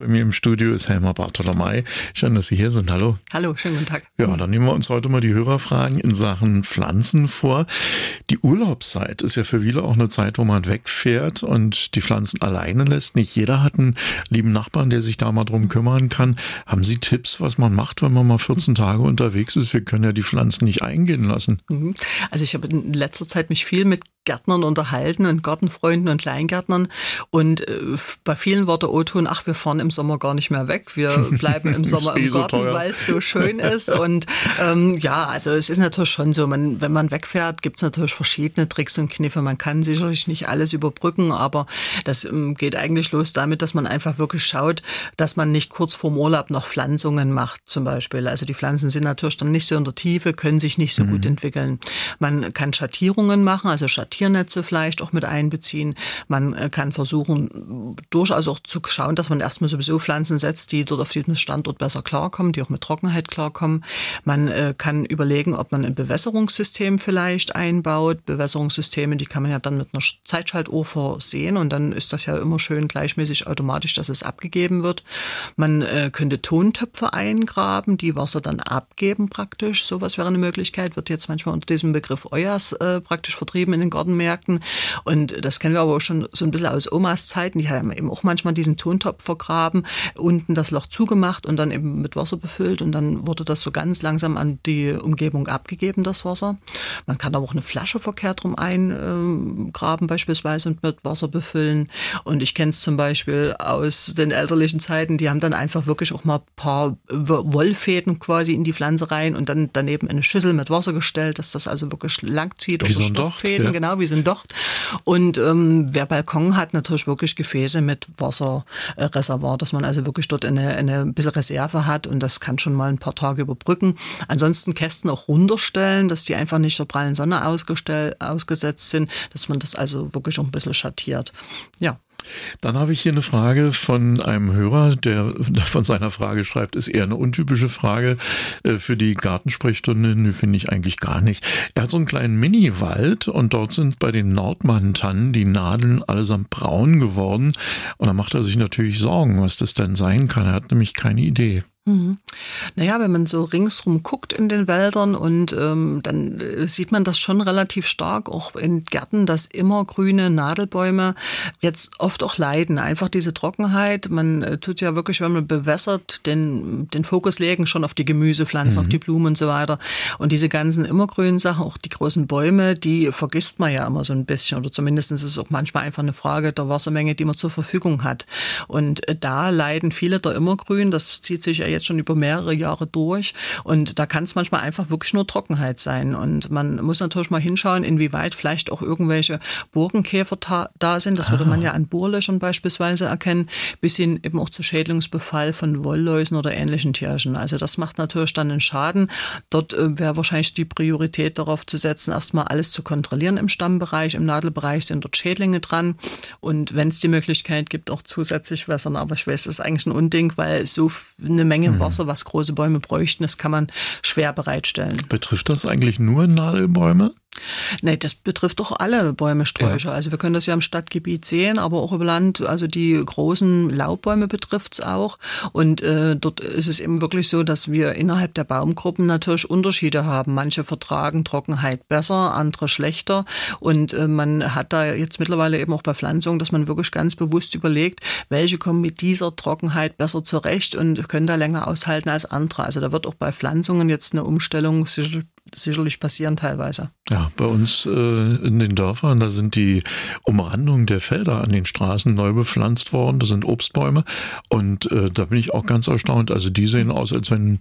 Bei mir im Studio ist Helma Bartolomei. Schön, dass Sie hier sind. Hallo. Hallo, schönen guten Tag. Ja, dann nehmen wir uns heute mal die Hörerfragen in Sachen Pflanzen vor. Die Urlaubszeit ist ja für viele auch eine Zeit, wo man wegfährt und die Pflanzen alleine lässt. Nicht jeder hat einen lieben Nachbarn, der sich da mal drum kümmern kann. Haben Sie Tipps, was man macht, wenn man mal 14 Tage unterwegs ist? Wir können ja die Pflanzen nicht eingehen lassen. Mhm. Also ich habe in letzter Zeit mich viel mit Gärtnern unterhalten und Gartenfreunden und Kleingärtnern und äh, bei vielen war der O-Ton, ach, wir fahren im Sommer gar nicht mehr weg, wir bleiben im Sommer im eh Garten, so weil es so schön ist und ähm, ja, also es ist natürlich schon so, man, wenn man wegfährt, gibt es natürlich verschiedene Tricks und Kniffe, man kann sicherlich nicht alles überbrücken, aber das ähm, geht eigentlich los damit, dass man einfach wirklich schaut, dass man nicht kurz vorm Urlaub noch Pflanzungen macht zum Beispiel, also die Pflanzen sind natürlich dann nicht so in der Tiefe, können sich nicht so mhm. gut entwickeln. Man kann Schattierungen machen, also Schattierungen Tiernetze vielleicht auch mit einbeziehen. Man äh, kann versuchen, durchaus auch zu schauen, dass man erstmal sowieso Pflanzen setzt, die dort auf diesem Standort besser klarkommen, die auch mit Trockenheit klarkommen. Man äh, kann überlegen, ob man ein Bewässerungssystem vielleicht einbaut. Bewässerungssysteme, die kann man ja dann mit einer Zeitschaltuhr versehen und dann ist das ja immer schön gleichmäßig automatisch, dass es abgegeben wird. Man äh, könnte Tontöpfe eingraben, die Wasser dann abgeben praktisch. Sowas wäre eine Möglichkeit, wird jetzt manchmal unter diesem Begriff Euas äh, praktisch vertrieben in den Gartenmärkten. Und das kennen wir aber auch schon so ein bisschen aus Omas Zeiten. Die haben eben auch manchmal diesen Tontopf vergraben, unten das Loch zugemacht und dann eben mit Wasser befüllt. Und dann wurde das so ganz langsam an die Umgebung abgegeben, das Wasser. Man kann aber auch eine Flasche verkehrt rum eingraben beispielsweise und mit Wasser befüllen. Und ich kenne es zum Beispiel aus den elterlichen Zeiten, die haben dann einfach wirklich auch mal ein paar Wollfäden quasi in die Pflanze rein und dann daneben eine Schüssel mit Wasser gestellt, dass das also wirklich lang zieht. Wie so ein Stoffäden, ja. genau wie sind dort. Und ähm, wer Balkon hat, natürlich wirklich Gefäße mit Wasserreservoir, dass man also wirklich dort eine, eine bisschen Reserve hat und das kann schon mal ein paar Tage überbrücken. Ansonsten Kästen auch runterstellen, dass die einfach nicht der prallen Sonne ausgesetzt sind, dass man das also wirklich auch ein bisschen schattiert. Ja. Dann habe ich hier eine Frage von einem Hörer, der von seiner Frage schreibt, ist eher eine untypische Frage äh, für die Gartensprechstunde. Nö, finde ich eigentlich gar nicht. Er hat so einen kleinen Mini-Wald und dort sind bei den Nordmann-Tannen die Nadeln allesamt braun geworden. Und da macht er sich natürlich Sorgen, was das denn sein kann. Er hat nämlich keine Idee. Mhm. Naja, wenn man so ringsrum guckt in den Wäldern und ähm, dann äh, sieht man das schon relativ stark, auch in Gärten, dass immer grüne Nadelbäume jetzt oft auch leiden. Einfach diese Trockenheit. Man äh, tut ja wirklich, wenn man bewässert, den, den Fokus legen schon auf die Gemüsepflanzen, mhm. auf die Blumen und so weiter. Und diese ganzen immergrünen Sachen, auch die großen Bäume, die vergisst man ja immer so ein bisschen. Oder zumindest ist es auch manchmal einfach eine Frage der Wassermenge, die man zur Verfügung hat. Und äh, da leiden viele der Immergrün. Das zieht sich jetzt schon über mehrere Jahre durch. Und da kann es manchmal einfach wirklich nur Trockenheit sein. Und man muss natürlich mal hinschauen, inwieweit vielleicht auch irgendwelche Burgenkäfer da sind. Das würde man ja an Bohrlöchern beispielsweise erkennen, bis hin eben auch zu Schädlingsbefall von Wollläusen oder ähnlichen Tierchen. Also das macht natürlich dann einen Schaden. Dort äh, wäre wahrscheinlich die Priorität darauf zu setzen, erstmal alles zu kontrollieren im Stammbereich, im Nadelbereich sind dort Schädlinge dran. Und wenn es die Möglichkeit gibt, auch zusätzlich wässern. Aber ich weiß, das ist eigentlich ein Unding, weil so eine Menge Menge mhm. Wasser, was große Bäume bräuchten. Das kann man schwer bereitstellen. Betrifft das eigentlich nur Nadelbäume? Nee, das betrifft doch alle Bäume, Sträucher. Ja. Also wir können das ja im Stadtgebiet sehen, aber auch im Land, also die großen Laubbäume betrifft's auch. Und äh, dort ist es eben wirklich so, dass wir innerhalb der Baumgruppen natürlich Unterschiede haben. Manche vertragen Trockenheit besser, andere schlechter. Und äh, man hat da jetzt mittlerweile eben auch bei Pflanzungen, dass man wirklich ganz bewusst überlegt, welche kommen mit dieser Trockenheit besser zurecht und können da länger aushalten als andere. Also da wird auch bei Pflanzungen jetzt eine Umstellung sicherlich passieren teilweise. Ja, bei uns äh, in den Dörfern, da sind die Umrandungen der Felder an den Straßen neu bepflanzt worden. Das sind Obstbäume. Und äh, da bin ich auch ganz erstaunt. Also die sehen aus, als wenn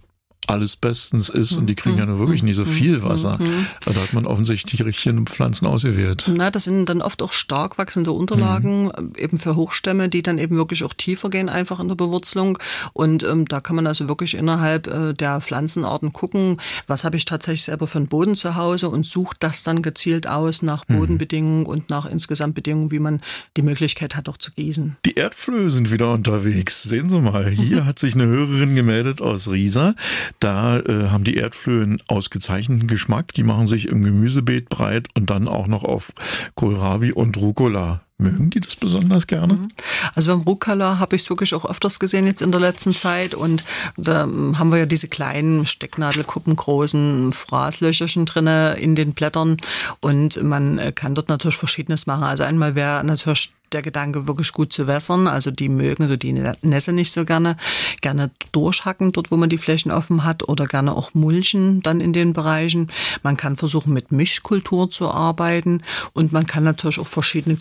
alles bestens ist und die kriegen ja nur wirklich nicht so viel Wasser. Da hat man offensichtlich die richtigen Pflanzen ausgewählt. Na, das sind dann oft auch stark wachsende Unterlagen, mhm. eben für Hochstämme, die dann eben wirklich auch tiefer gehen, einfach in der Bewurzelung. Und ähm, da kann man also wirklich innerhalb äh, der Pflanzenarten gucken, was habe ich tatsächlich selber für einen Boden zu Hause und sucht das dann gezielt aus nach mhm. Bodenbedingungen mhm. und nach insgesamt Bedingungen, wie man die Möglichkeit hat, auch zu gießen. Die Erdflöhe sind wieder unterwegs. Sehen Sie mal, hier hat sich eine Hörerin gemeldet aus Riesa. Da äh, haben die Erdflöhe einen ausgezeichneten Geschmack. Die machen sich im Gemüsebeet breit und dann auch noch auf Kohlrabi und Rucola. Mögen die das besonders gerne? Mhm. Also beim Rucola habe ich es wirklich auch öfters gesehen jetzt in der letzten Zeit und da haben wir ja diese kleinen Stecknadelkuppen großen Fraßlöcherchen drinne in den Blättern und man kann dort natürlich Verschiedenes machen. Also einmal wäre natürlich der Gedanke, wirklich gut zu wässern. Also die mögen so die Nässe nicht so gerne. Gerne durchhacken dort, wo man die Flächen offen hat oder gerne auch mulchen dann in den Bereichen. Man kann versuchen, mit Mischkultur zu arbeiten und man kann natürlich auch verschiedene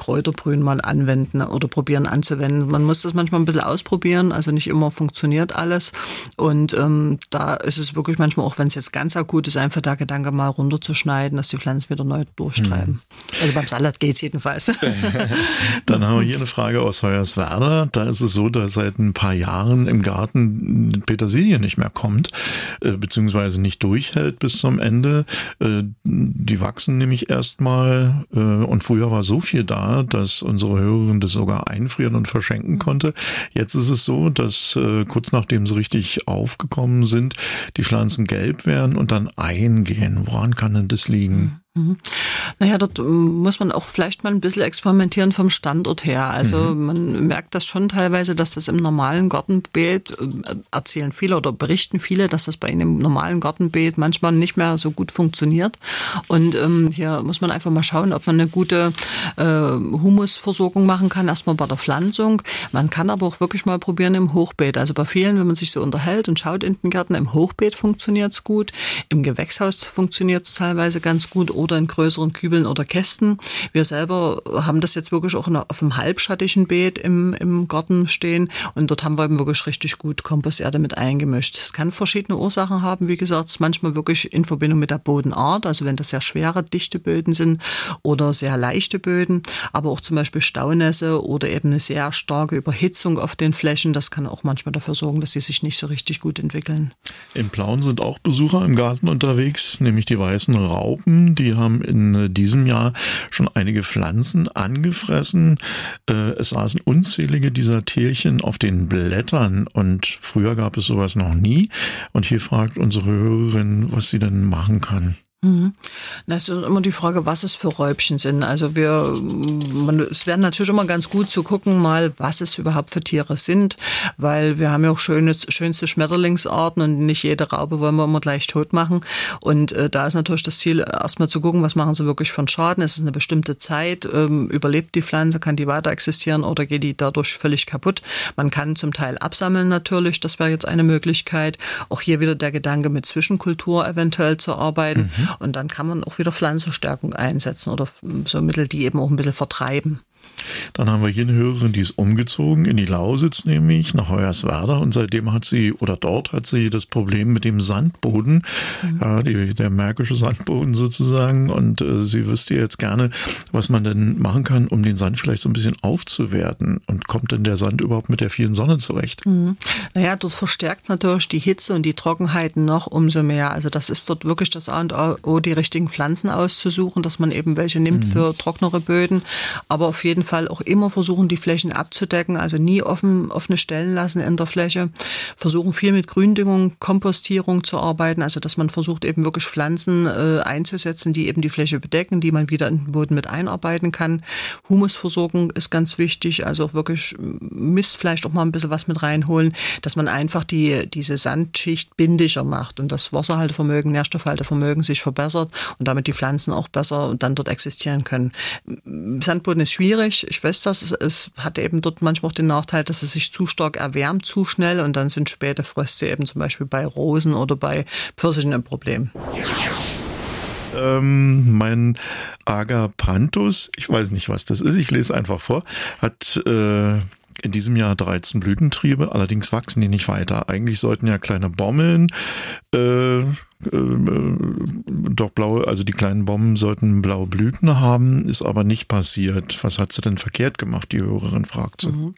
Kräuterbrühen mal anwenden oder probieren anzuwenden. Man muss das manchmal ein bisschen ausprobieren, also nicht immer funktioniert alles. Und ähm, da ist es wirklich manchmal, auch wenn es jetzt ganz akut ist, einfach der Gedanke mal runterzuschneiden, dass die Pflanzen wieder neu durchtreiben. Mhm. Also beim Salat geht es jedenfalls. Dann haben wir hier eine Frage aus Hoyerswerda. Da ist es so, dass seit ein paar Jahren im Garten Petersilie nicht mehr kommt, äh, beziehungsweise nicht durchhält bis zum Ende. Äh, die wachsen nämlich erstmal äh, und früher war so viel da, dass unsere Hörerin das sogar einfrieren und verschenken konnte. Jetzt ist es so, dass kurz nachdem sie richtig aufgekommen sind, die Pflanzen gelb werden und dann eingehen. Woran kann denn das liegen? Mhm. Naja, dort ähm, muss man auch vielleicht mal ein bisschen experimentieren vom Standort her. Also mhm. man merkt das schon teilweise, dass das im normalen Gartenbeet, äh, erzählen viele oder berichten viele, dass das bei einem normalen Gartenbeet manchmal nicht mehr so gut funktioniert. Und ähm, hier muss man einfach mal schauen, ob man eine gute äh, Humusversorgung machen kann, erstmal bei der Pflanzung. Man kann aber auch wirklich mal probieren im Hochbeet. Also bei vielen, wenn man sich so unterhält und schaut in den Garten, im Hochbeet funktioniert es gut, im Gewächshaus funktioniert es teilweise ganz gut oder in größeren Kübeln oder Kästen. Wir selber haben das jetzt wirklich auch auf einem halbschattigen Beet im, im Garten stehen und dort haben wir eben wirklich richtig gut Komposterde mit eingemischt. Es kann verschiedene Ursachen haben, wie gesagt, manchmal wirklich in Verbindung mit der Bodenart, also wenn das sehr schwere, dichte Böden sind oder sehr leichte Böden, aber auch zum Beispiel Staunässe oder eben eine sehr starke Überhitzung auf den Flächen, das kann auch manchmal dafür sorgen, dass sie sich nicht so richtig gut entwickeln. In Plauen sind auch Besucher im Garten unterwegs, nämlich die weißen Raupen, die haben in äh, diesem Jahr schon einige Pflanzen angefressen. Äh, es saßen unzählige dieser Tierchen auf den Blättern und früher gab es sowas noch nie. Und hier fragt unsere Hörerin, was sie denn machen kann. Mhm. Das ist immer die Frage, was es für Räubchen sind. Also wir, man, es wäre natürlich immer ganz gut zu gucken, mal, was es überhaupt für Tiere sind, weil wir haben ja auch schöne, schönste Schmetterlingsarten und nicht jede Raupe wollen wir immer gleich tot machen. Und äh, da ist natürlich das Ziel, erstmal zu gucken, was machen sie wirklich von Schaden. Ist es eine bestimmte Zeit? Ähm, überlebt die Pflanze? Kann die weiter existieren oder geht die dadurch völlig kaputt? Man kann zum Teil absammeln natürlich, das wäre jetzt eine Möglichkeit. Auch hier wieder der Gedanke, mit Zwischenkultur eventuell zu arbeiten. Mhm. Und dann kann man auch wieder Pflanzenstärkung einsetzen oder so Mittel, die eben auch ein bisschen vertreiben. Dann haben wir hier eine Hörerin, die ist umgezogen in die Lausitz, nämlich nach Hoyerswerda und seitdem hat sie oder dort hat sie das Problem mit dem Sandboden, mhm. ja, die, der märkische Sandboden sozusagen und äh, sie wüsste jetzt gerne, was man denn machen kann, um den Sand vielleicht so ein bisschen aufzuwerten und kommt denn der Sand überhaupt mit der vielen Sonne zurecht? Mhm. Naja, dort verstärkt natürlich die Hitze und die Trockenheiten noch umso mehr. Also das ist dort wirklich das A und O, die richtigen Pflanzen auszusuchen, dass man eben welche nimmt mhm. für trocknere Böden, aber auf jeden Fall auch immer versuchen, die Flächen abzudecken, also nie offen, offene Stellen lassen in der Fläche. Versuchen viel mit Gründüngung, Kompostierung zu arbeiten, also dass man versucht eben wirklich Pflanzen äh, einzusetzen, die eben die Fläche bedecken, die man wieder in den Boden mit einarbeiten kann. Humusversorgung ist ganz wichtig, also auch wirklich Mist vielleicht auch mal ein bisschen was mit reinholen, dass man einfach die, diese Sandschicht bindiger macht und das Wasserhaltevermögen, Nährstoffhaltevermögen sich verbessert und damit die Pflanzen auch besser dann dort existieren können. Sandboden ist schwierig, ich, ich weiß das, es, es hat eben dort manchmal auch den Nachteil, dass es sich zu stark erwärmt, zu schnell. Und dann sind späte Fröste eben zum Beispiel bei Rosen oder bei Pfirsichen ein Problem. Ähm, mein Agapanthus, ich weiß nicht, was das ist, ich lese einfach vor, hat äh, in diesem Jahr 13 Blütentriebe, allerdings wachsen die nicht weiter. Eigentlich sollten ja kleine Bommeln äh, äh, doch blaue, also die kleinen Bomben sollten blaue Blüten haben, ist aber nicht passiert. Was hat sie denn verkehrt gemacht, die Hörerin fragt sie. Mhm.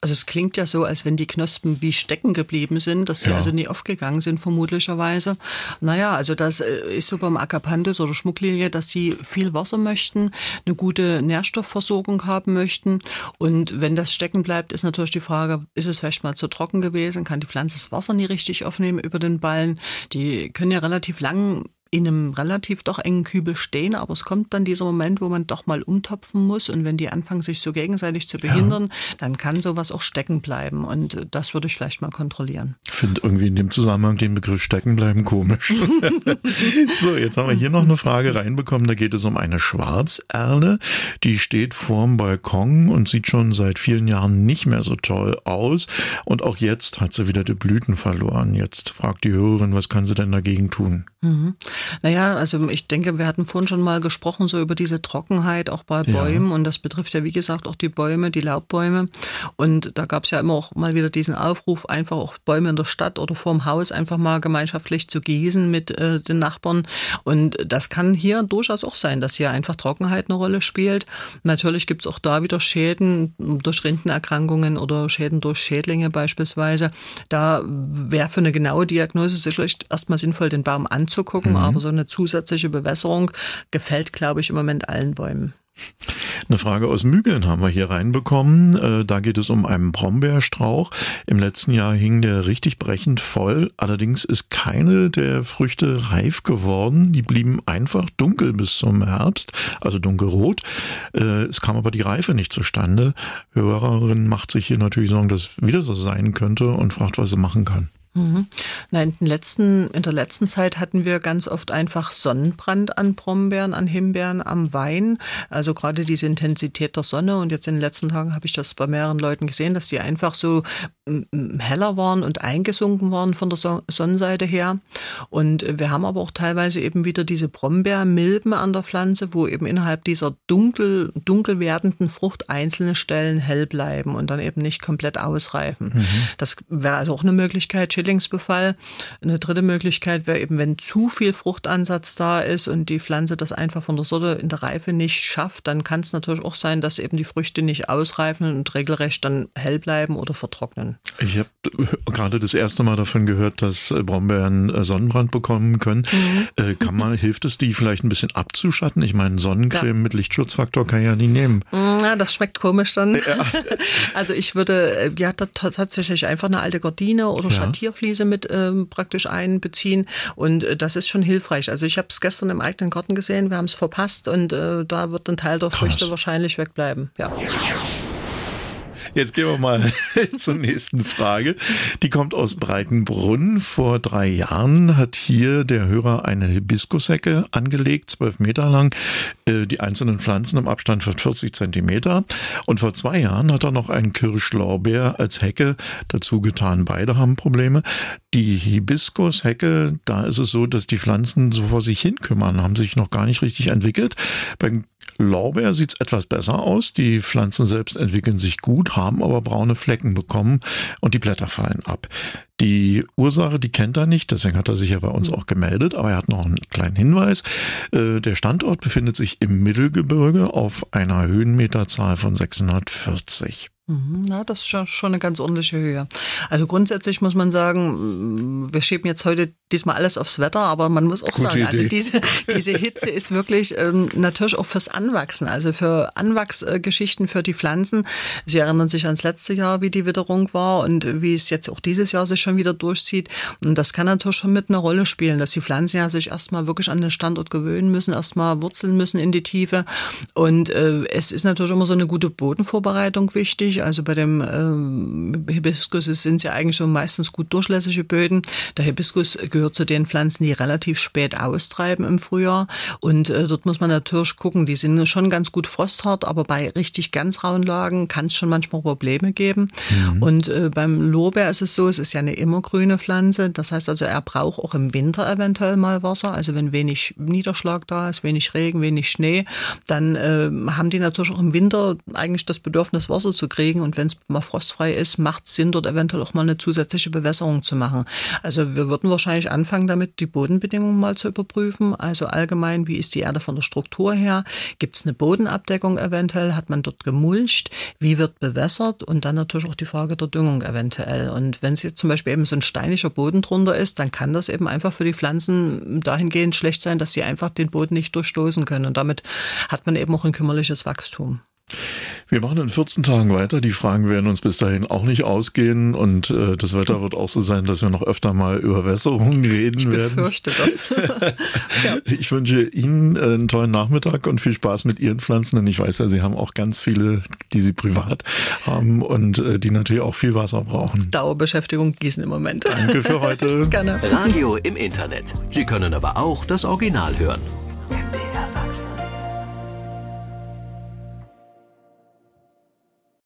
Also es klingt ja so, als wenn die Knospen wie stecken geblieben sind, dass sie ja. also nie aufgegangen sind, vermutlicherweise. Naja, also das äh, ist so beim Acapandus oder Schmucklilie, dass sie viel Wasser möchten, eine gute Nährstoffversorgung haben möchten. Und wenn das stecken bleibt, ist natürlich die Frage, ist es vielleicht mal zu trocken gewesen? Kann die Pflanze das Wasser nie richtig aufnehmen über den Ballen? Die können ja relativ lang in einem relativ doch engen Kübel stehen, aber es kommt dann dieser Moment, wo man doch mal umtopfen muss und wenn die anfangen, sich so gegenseitig zu behindern, ja. dann kann sowas auch stecken bleiben und äh, das würde ich vielleicht mal kontrollieren. Ich finde irgendwie in dem Zusammenhang den Begriff stecken bleiben komisch. so, jetzt haben wir hier noch eine Frage reinbekommen, da geht es um eine Schwarzerle, die steht vorm Balkon und sieht schon seit vielen Jahren nicht mehr so toll aus und auch jetzt hat sie wieder die Blüten verloren. Jetzt fragt die Hörerin, was kann sie denn dagegen tun? Mhm. Naja, also ich denke, wir hatten vorhin schon mal gesprochen, so über diese Trockenheit auch bei Bäumen. Ja. Und das betrifft ja, wie gesagt, auch die Bäume, die Laubbäume. Und da gab es ja immer auch mal wieder diesen Aufruf, einfach auch Bäume in der Stadt oder vorm Haus einfach mal gemeinschaftlich zu gießen mit äh, den Nachbarn. Und das kann hier durchaus auch sein, dass hier einfach Trockenheit eine Rolle spielt. Natürlich gibt es auch da wieder Schäden durch Rindenerkrankungen oder Schäden durch Schädlinge beispielsweise. Da wäre für eine genaue Diagnose sicherlich erstmal sinnvoll, den Baum anzugucken, mhm. Aber so eine zusätzliche Bewässerung gefällt, glaube ich, im Moment allen Bäumen. Eine Frage aus Mügeln haben wir hier reinbekommen. Äh, da geht es um einen Brombeerstrauch. Im letzten Jahr hing der richtig brechend voll. Allerdings ist keine der Früchte reif geworden. Die blieben einfach dunkel bis zum Herbst, also dunkelrot. Äh, es kam aber die Reife nicht zustande. Hörerin macht sich hier natürlich Sorgen, dass wieder so sein könnte und fragt, was sie machen kann. Mhm. Nein, in, letzten, in der letzten Zeit hatten wir ganz oft einfach Sonnenbrand an Brombeeren, an Himbeeren, am Wein. Also gerade diese Intensität der Sonne. Und jetzt in den letzten Tagen habe ich das bei mehreren Leuten gesehen, dass die einfach so heller waren und eingesunken waren von der Sonnenseite her. Und wir haben aber auch teilweise eben wieder diese Brombeermilben an der Pflanze, wo eben innerhalb dieser dunkel, dunkel werdenden Frucht einzelne Stellen hell bleiben und dann eben nicht komplett ausreifen. Mhm. Das wäre also auch eine Möglichkeit, Schillingsbefall. Eine dritte Möglichkeit wäre eben, wenn zu viel Fruchtansatz da ist und die Pflanze das einfach von der Sorte in der Reife nicht schafft, dann kann es natürlich auch sein, dass eben die Früchte nicht ausreifen und regelrecht dann hell bleiben oder vertrocknen. Ich habe gerade das erste Mal davon gehört, dass Brombeeren äh, Sonnenbrand bekommen können. Mhm. Äh, kann man, hilft es, die vielleicht ein bisschen abzuschatten? Ich meine, Sonnencreme ja. mit Lichtschutzfaktor kann ich ja nie nehmen. Ja, das schmeckt komisch dann. Ja. Also ich würde äh, ja tatsächlich einfach eine alte Gardine oder ja. Schattierfliese mit ähm, praktisch einbeziehen und äh, das ist schon hilfreich. Also ich habe es gestern im eigenen Garten gesehen, wir haben es verpasst und äh, da wird ein Teil der Früchte Krass. wahrscheinlich wegbleiben. Ja. Jetzt gehen wir mal zur nächsten Frage. Die kommt aus Breitenbrunn. Vor drei Jahren hat hier der Hörer eine Hibiskushecke angelegt, zwölf Meter lang, äh, die einzelnen Pflanzen im Abstand von 40 Zentimeter. Und vor zwei Jahren hat er noch einen Kirschlorbeer als Hecke dazu getan. Beide haben Probleme. Die Hibiskushecke, da ist es so, dass die Pflanzen so vor sich hin kümmern, haben sich noch gar nicht richtig entwickelt. Beim Lorbeer sieht es etwas besser aus. Die Pflanzen selbst entwickeln sich gut, haben aber braune Flecken bekommen und die Blätter fallen ab. Die Ursache, die kennt er nicht, deswegen hat er sich ja bei uns auch gemeldet, aber er hat noch einen kleinen Hinweis. Äh, der Standort befindet sich im Mittelgebirge auf einer Höhenmeterzahl von 640. Mhm, na, das ist schon eine ganz ordentliche Höhe. Also grundsätzlich muss man sagen, wir schieben jetzt heute diesmal alles aufs Wetter, aber man muss auch Gute sagen, also Idee. also diese, diese Hitze ist wirklich ähm, natürlich auch fürs Anwachsen, also für Anwachsgeschichten für die Pflanzen. Sie erinnern sich ans letzte Jahr, wie die Witterung war und wie es jetzt auch dieses Jahr sich schon wieder durchzieht. Und das kann natürlich schon mit einer Rolle spielen, dass die Pflanzen ja sich erstmal wirklich an den Standort gewöhnen müssen, erstmal wurzeln müssen in die Tiefe. Und äh, es ist natürlich immer so eine gute Bodenvorbereitung wichtig also bei dem ähm, Hibiskus sind ja eigentlich so meistens gut durchlässige Böden. Der Hibiskus gehört zu den Pflanzen, die relativ spät austreiben im Frühjahr. Und äh, dort muss man natürlich gucken, die sind schon ganz gut frosthart, aber bei richtig ganz rauen Lagen kann es schon manchmal Probleme geben. Mhm. Und äh, beim Lorbeer ist es so, es ist ja eine immergrüne Pflanze. Das heißt also, er braucht auch im Winter eventuell mal Wasser. Also wenn wenig Niederschlag da ist, wenig Regen, wenig Schnee, dann äh, haben die natürlich auch im Winter eigentlich das Bedürfnis, Wasser zu kriegen kriegen. Und wenn es mal frostfrei ist, macht es Sinn, dort eventuell auch mal eine zusätzliche Bewässerung zu machen. Also wir würden wahrscheinlich anfangen damit, die Bodenbedingungen mal zu überprüfen. Also allgemein, wie ist die Erde von der Struktur her? Gibt es eine Bodenabdeckung eventuell? Hat man dort gemulcht? Wie wird bewässert? Und dann natürlich auch die Frage der Düngung eventuell. Und wenn es jetzt zum Beispiel eben so ein steiniger Boden drunter ist, dann kann das eben einfach für die Pflanzen dahingehend schlecht sein, dass sie einfach den Boden nicht durchstoßen können. Und damit hat man eben auch ein kümmerliches Wachstum. Wir machen in 14 Tagen weiter. Die Fragen werden uns bis dahin auch nicht ausgehen und äh, das Wetter wird auch so sein, dass wir noch öfter mal über Wässerungen reden ich werden. Ich befürchte das. ja. Ich wünsche Ihnen äh, einen tollen Nachmittag und viel Spaß mit Ihren Pflanzen, denn ich weiß ja, Sie haben auch ganz viele, die Sie privat haben und äh, die natürlich auch viel Wasser brauchen. Dauerbeschäftigung gießen im Moment. Danke für heute. Gerne. Radio im Internet. Sie können aber auch das Original hören. MDR Sachsen.